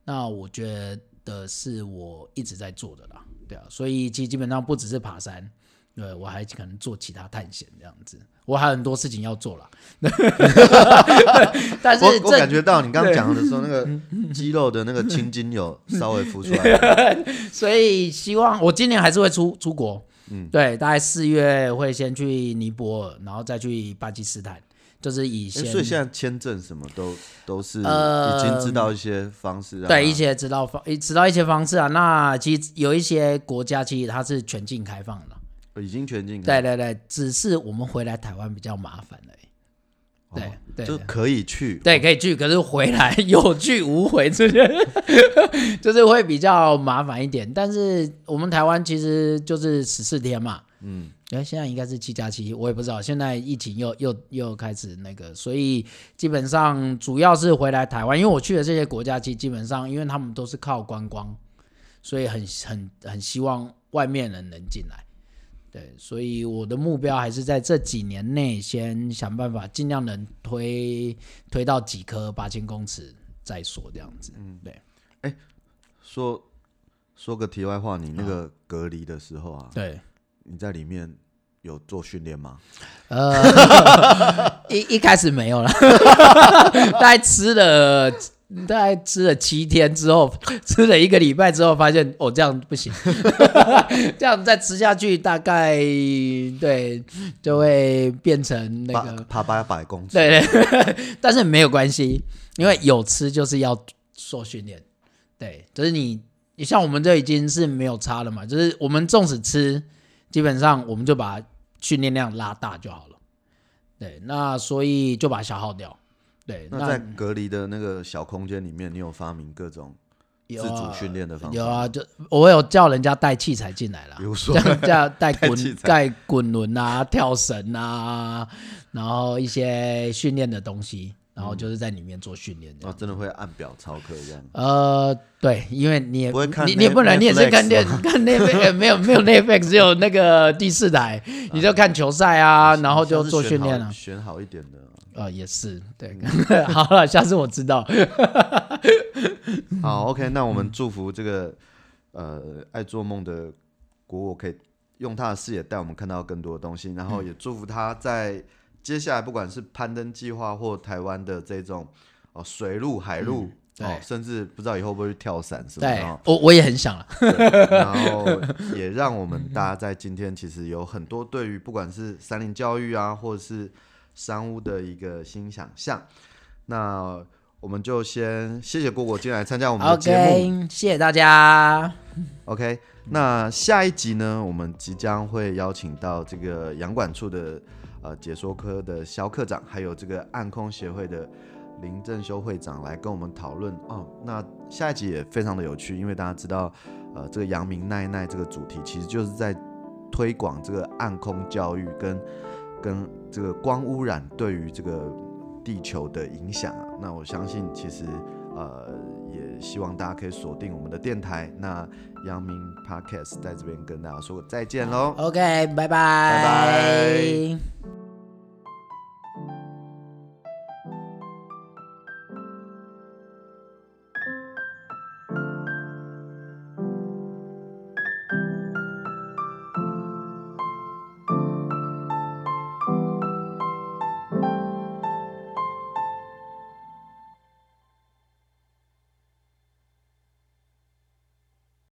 那我觉得是我一直在做的啦。对啊，所以其实基本上不只是爬山。对，我还可能做其他探险这样子，我还有很多事情要做啦。但是我，我感觉到你刚刚讲的时候，那个 肌肉的那个青筋有稍微浮出来。所以希望我今年还是会出出国。嗯，对，大概四月会先去尼泊尔，然后再去巴基斯坦，就是以前。所以现在签证什么都都是已经知道一些方式。呃、对，一些知道方，知道一些方式啊。那其实有一些国家其实它是全境开放的。已经全境对对对，只是我们回来台湾比较麻烦而已。对、哦、对，就可以去，对可以去，可是回来有去无回，这些 就是会比较麻烦一点。但是我们台湾其实就是十四天嘛，嗯，哎，现在应该是七加七，我也不知道。现在疫情又又又开始那个，所以基本上主要是回来台湾，因为我去的这些国家，其实基本上因为他们都是靠观光，所以很很很希望外面人能进来。对，所以我的目标还是在这几年内先想办法，尽量能推推到几颗八千公尺再说这样子。嗯，对。哎，说说个题外话，你那个隔离的时候啊，对，你在里面有做训练吗？呃，一一开始没有了，大概吃了。大概吃了七天之后，吃了一个礼拜之后，发现哦，这样不行，这样再吃下去，大概对就会变成那个爬八百公尺。对对，但是没有关系，因为有吃就是要做训练。对，就是你，你像我们这已经是没有差了嘛，就是我们纵使吃，基本上我们就把训练量拉大就好了。对，那所以就把消耗掉。对，那在隔离的那个小空间里面，你有发明各种自主训练的方法？有啊，就我有叫人家带器材进来了，比如说叫 带滚带滚轮啊、跳绳啊，然后一些训练的东西。然后就是在里面做训练，哦，真的会按表操课这样。呃，对，因为你也不会看，你你也不能，你也是看电看那边没有没有 Netflix，只有那个第四台，你就看球赛啊，然后就做训练了。选好一点的，呃，也是对。好了，下次我知道。好，OK，那我们祝福这个呃爱做梦的国我可以用他的视野带我们看到更多的东西，然后也祝福他在。接下来，不管是攀登计划或台湾的这种哦水路、海路，嗯、哦，甚至不知道以后会不会去跳伞，是吧？对，我我也很想了。然后也让我们大家在今天其实有很多对于不管是山林教育啊，或者是山屋的一个新想象。那我们就先谢谢果果进来参加我们的节目，okay, 谢谢大家。OK，那下一集呢，我们即将会邀请到这个阳管处的。呃，解说科的肖科长，还有这个暗空协会的林正修会长来跟我们讨论哦。那下一集也非常的有趣，因为大家知道，呃，这个阳明奈奈这个主题其实就是在推广这个暗空教育跟跟这个光污染对于这个地球的影响啊。那我相信，其实呃，也希望大家可以锁定我们的电台。那阳明 Podcast 在这边跟大家说再见喽。OK，拜拜，拜拜。